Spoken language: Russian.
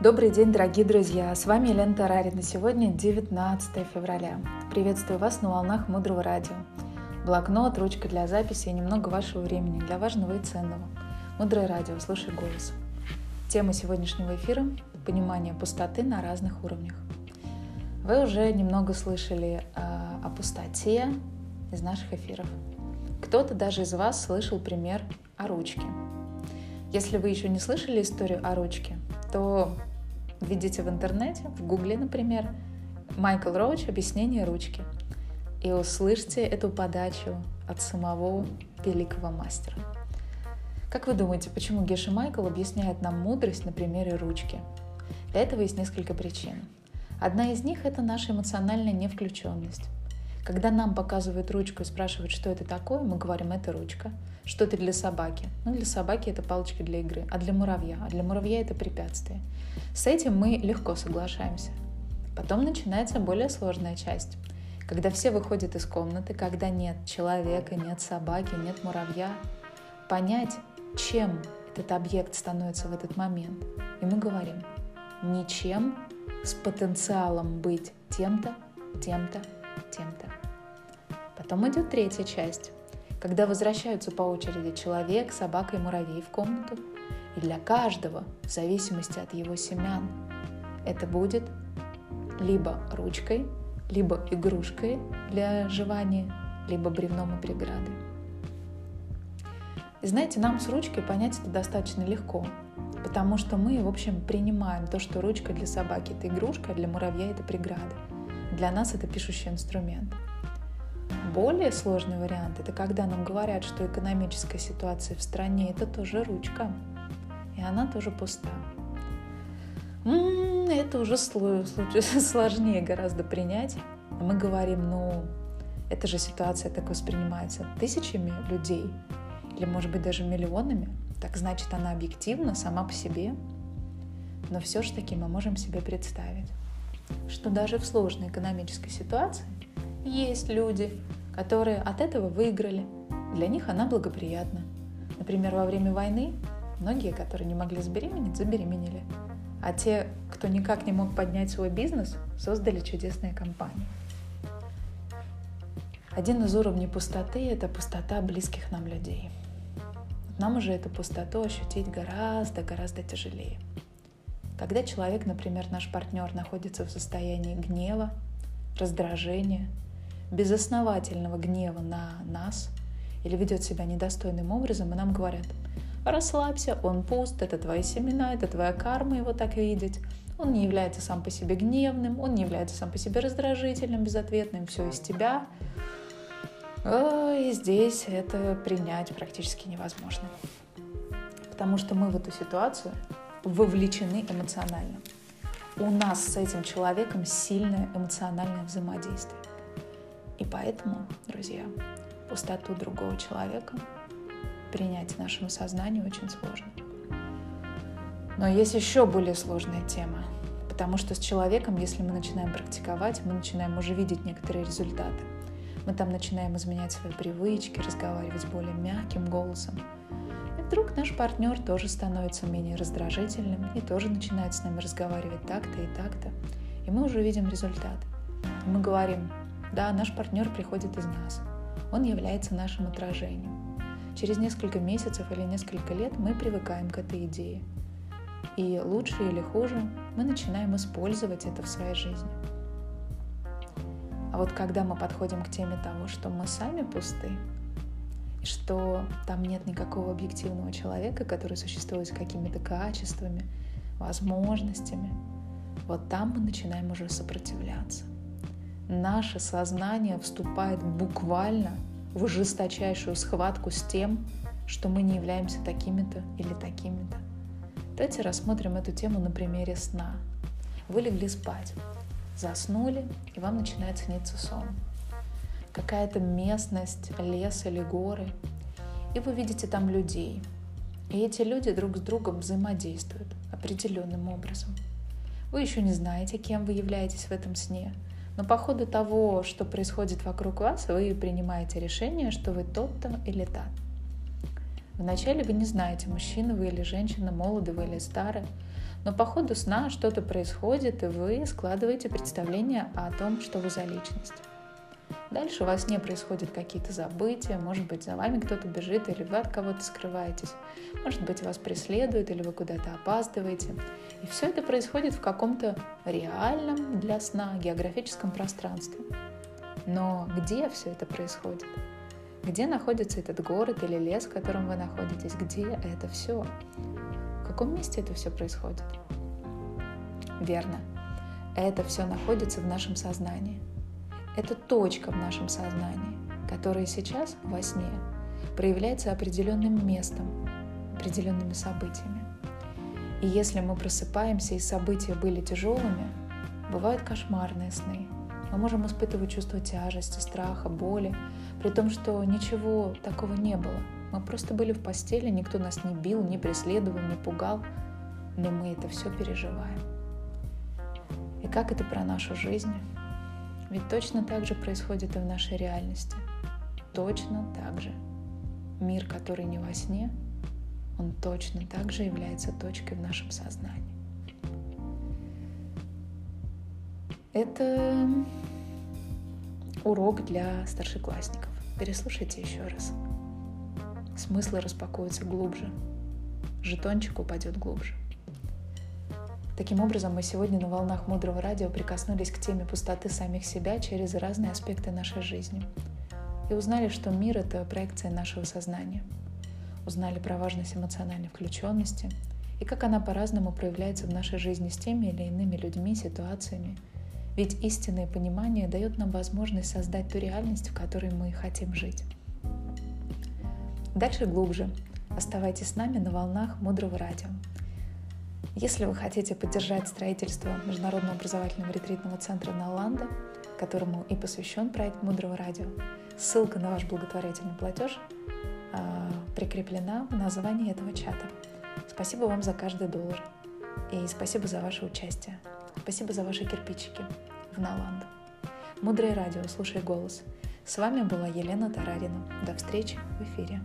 Добрый день, дорогие друзья! С вами Елена Тарарина. Сегодня 19 февраля. Приветствую вас на волнах Мудрого Радио. Блокнот, ручка для записи и немного вашего времени для важного и ценного. Мудрое Радио, слушай голос. Тема сегодняшнего эфира – понимание пустоты на разных уровнях. Вы уже немного слышали э, о пустоте из наших эфиров. Кто-то даже из вас слышал пример о ручке. Если вы еще не слышали историю о ручке, то введите в интернете, в гугле, например, Майкл Роуч «Объяснение ручки» и услышьте эту подачу от самого великого мастера. Как вы думаете, почему Геша Майкл объясняет нам мудрость на примере ручки? Для этого есть несколько причин. Одна из них – это наша эмоциональная невключенность. Когда нам показывают ручку и спрашивают, что это такое, мы говорим, это ручка. Что это для собаки? Ну, для собаки это палочки для игры, а для муравья? А для муравья это препятствие. С этим мы легко соглашаемся. Потом начинается более сложная часть. Когда все выходят из комнаты, когда нет человека, нет собаки, нет муравья, понять, чем этот объект становится в этот момент. И мы говорим, ничем с потенциалом быть тем-то, тем-то, тем-то. Потом идет третья часть, когда возвращаются по очереди человек, собака и муравей в комнату, и для каждого, в зависимости от его семян, это будет либо ручкой, либо игрушкой для жевания, либо бревном и преградой. И знаете, нам с ручкой понять это достаточно легко, потому что мы, в общем, принимаем то, что ручка для собаки – это игрушка, а для муравья – это преграда. Для нас это пишущий инструмент – более сложный вариант – это когда нам говорят, что экономическая ситуация в стране – это тоже ручка, и она тоже пуста. М-м, это уже сложнее гораздо принять. Мы говорим, ну, эта же ситуация так воспринимается тысячами людей, или, может быть, даже миллионами, так значит, она объективна сама по себе. Но все же таки мы можем себе представить, что даже в сложной экономической ситуации есть люди, которые от этого выиграли. Для них она благоприятна. Например, во время войны многие, которые не могли забеременеть, забеременели. А те, кто никак не мог поднять свой бизнес, создали чудесные компании. Один из уровней пустоты – это пустота близких нам людей. Нам уже эту пустоту ощутить гораздо-гораздо тяжелее. Когда человек, например, наш партнер, находится в состоянии гнева, раздражения – безосновательного гнева на нас или ведет себя недостойным образом, и нам говорят, расслабься, он пуст, это твои семена, это твоя карма его так видеть, он не является сам по себе гневным, он не является сам по себе раздражительным, безответным, все из тебя. И здесь это принять практически невозможно. Потому что мы в эту ситуацию вовлечены эмоционально. У нас с этим человеком сильное эмоциональное взаимодействие. И поэтому, друзья, пустоту другого человека принять нашему сознанию очень сложно. Но есть еще более сложная тема, потому что с человеком, если мы начинаем практиковать, мы начинаем уже видеть некоторые результаты. Мы там начинаем изменять свои привычки, разговаривать более мягким голосом. Вдруг наш партнер тоже становится менее раздражительным и тоже начинает с нами разговаривать так-то и так-то. И мы уже видим результат. Мы говорим, да, наш партнер приходит из нас. Он является нашим отражением. Через несколько месяцев или несколько лет мы привыкаем к этой идее. И лучше или хуже мы начинаем использовать это в своей жизни. А вот когда мы подходим к теме того, что мы сами пусты, что там нет никакого объективного человека, который существует с какими-то качествами, возможностями, вот там мы начинаем уже сопротивляться – наше сознание вступает буквально в жесточайшую схватку с тем, что мы не являемся такими-то или такими-то. Давайте рассмотрим эту тему на примере сна. Вы легли спать, заснули, и вам начинает сниться сон. Какая-то местность, лес или горы, и вы видите там людей. И эти люди друг с другом взаимодействуют определенным образом. Вы еще не знаете, кем вы являетесь в этом сне – но по ходу того, что происходит вокруг вас, вы принимаете решение, что вы тот-то или та. Вначале вы не знаете, мужчина вы или женщина, молоды вы или старый, но по ходу сна что-то происходит, и вы складываете представление о том, что вы за личность. Дальше у вас не происходят какие-то забытия, может быть, за вами кто-то бежит, или вы от кого-то скрываетесь, может быть, вас преследуют, или вы куда-то опаздываете. И все это происходит в каком-то реальном для сна географическом пространстве. Но где все это происходит? Где находится этот город или лес, в котором вы находитесь? Где это все? В каком месте это все происходит? Верно. Это все находится в нашем сознании. Это точка в нашем сознании, которая сейчас во сне проявляется определенным местом, определенными событиями. И если мы просыпаемся и события были тяжелыми, бывают кошмарные сны. Мы можем испытывать чувство тяжести, страха, боли, при том, что ничего такого не было. Мы просто были в постели, никто нас не бил, не преследовал, не пугал, но мы это все переживаем. И как это про нашу жизнь? Ведь точно так же происходит и в нашей реальности. Точно так же. Мир, который не во сне, он точно так же является точкой в нашем сознании. Это урок для старшеклассников. Переслушайте еще раз. Смыслы распакуются глубже. Жетончик упадет глубже. Таким образом, мы сегодня на волнах Мудрого Радио прикоснулись к теме пустоты самих себя через разные аспекты нашей жизни. И узнали, что мир — это проекция нашего сознания. Узнали про важность эмоциональной включенности и как она по-разному проявляется в нашей жизни с теми или иными людьми, ситуациями. Ведь истинное понимание дает нам возможность создать ту реальность, в которой мы хотим жить. Дальше глубже. Оставайтесь с нами на волнах Мудрого Радио. Если вы хотите поддержать строительство Международного образовательного ретритного центра Наланда, которому и посвящен проект Мудрого радио, ссылка на ваш благотворительный платеж э, прикреплена в названии этого чата. Спасибо вам за каждый доллар. И спасибо за ваше участие. Спасибо за ваши кирпичики в Наланд. Мудрое радио, слушай голос. С вами была Елена Тарарина. До встречи в эфире.